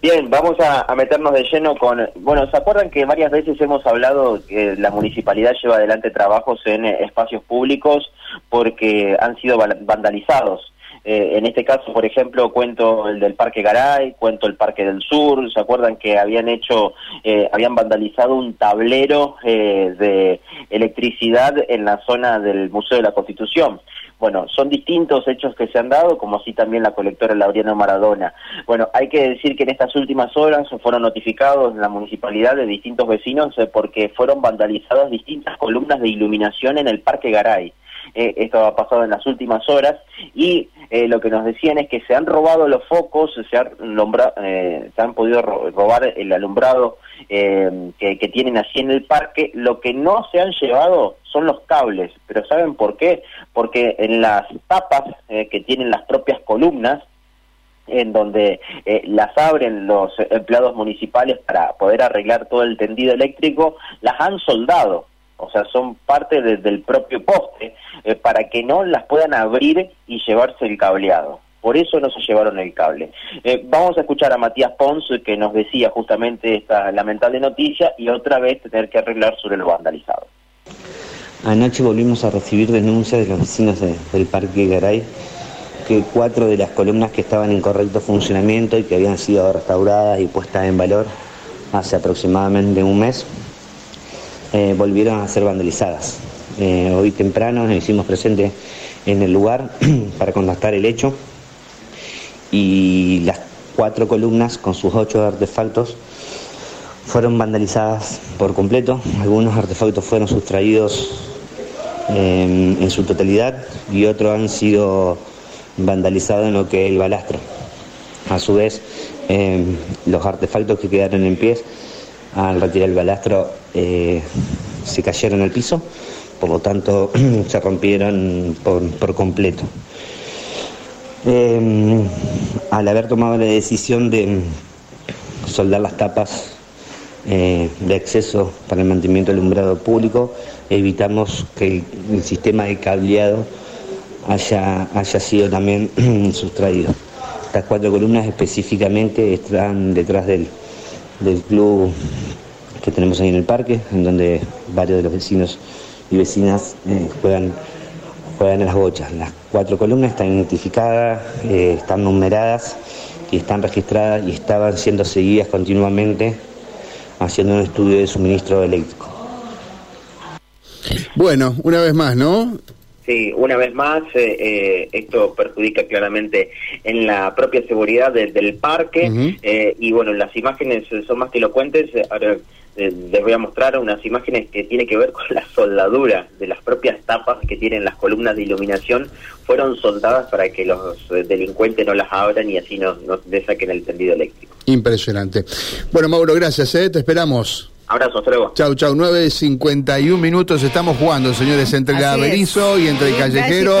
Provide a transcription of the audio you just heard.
Bien, vamos a, meternos de lleno con... Bueno, ¿se acuerdan que varias veces hemos hablado que la municipalidad lleva adelante trabajos en espacios públicos porque han sido vandalizados? Eh, en este caso, por ejemplo, cuento el del Parque Garay, cuento el Parque del Sur, ¿se acuerdan que habían hecho, eh, habían vandalizado un tablero eh, de electricidad en la zona del Museo de la Constitución? Bueno, son distintos hechos que se han dado, como así también la colectora Laureano Maradona. Bueno, hay que decir que en estas últimas horas fueron notificados en la municipalidad de distintos vecinos porque fueron vandalizadas distintas columnas de iluminación en el Parque Garay. Esto ha pasado en las últimas horas. Y eh, lo que nos decían es que se han robado los focos, se han, eh, se han podido robar el alumbrado eh, que, tienen así en el parque, lo que no se han llevado son los cables, pero ¿saben por qué? Porque en las tapas que tienen las propias columnas, en donde las abren los empleados municipales para poder arreglar todo el tendido eléctrico, las han soldado o sea, son parte del propio poste, eh, para que no las puedan abrir y llevarse el cableado. Por eso no se llevaron el cable. Eh, vamos a escuchar a Matías Pons, que nos decía justamente esta lamentable noticia, y otra vez tener que arreglar sobre lo vandalizado. Anoche volvimos a recibir denuncias de los vecinos del Parque Garay que cuatro de las columnas que estaban en correcto funcionamiento y que habían sido restauradas y puestas en valor hace aproximadamente un mes eh, volvieron a ser vandalizadas. Eh, hoy temprano nos hicimos presentes en el lugar para contactar el hecho y las cuatro columnas con sus ocho artefactos fueron vandalizadas por completo. Algunos artefactos fueron sustraídos eh, en su totalidad y otros han sido vandalizados en lo que es el balastro. A su vez, los artefactos que quedaron en pie al retirar el balastro eh, se cayeron al piso, por lo tanto se rompieron por, completo. Eh, al haber tomado la decisión de soldar las tapas eh, de acceso para el mantenimiento del alumbrado público, evitamos que el, sistema de cableado haya, haya sido también sustraído. Estas cuatro columnas específicamente están detrás del, del club que tenemos ahí en el parque, en donde varios de los vecinos y vecinas eh, juegan, juegan en las bochas. Las cuatro columnas están identificadas, eh, están numeradas y están registradas y estaban siendo seguidas continuamente haciendo un estudio de suministro eléctrico. Bueno, una vez más, ¿no? Sí, una vez más, eh, eh, esto perjudica claramente en la propia seguridad del parque eh, y bueno, las imágenes son más que elocuentes. Ahora les voy a mostrar unas imágenes que tienen que ver con la soldadura de las propias tapas que tienen las columnas de iluminación. Fueron soldadas para que los delincuentes no las abran y así no, no saquen el tendido eléctrico. Impresionante. Bueno, Mauro, gracias. Te esperamos. Abrazo, hasta luego. Chau, chau. 9.51 minutos estamos jugando, señores, entre la Berizo y entre el Callejero.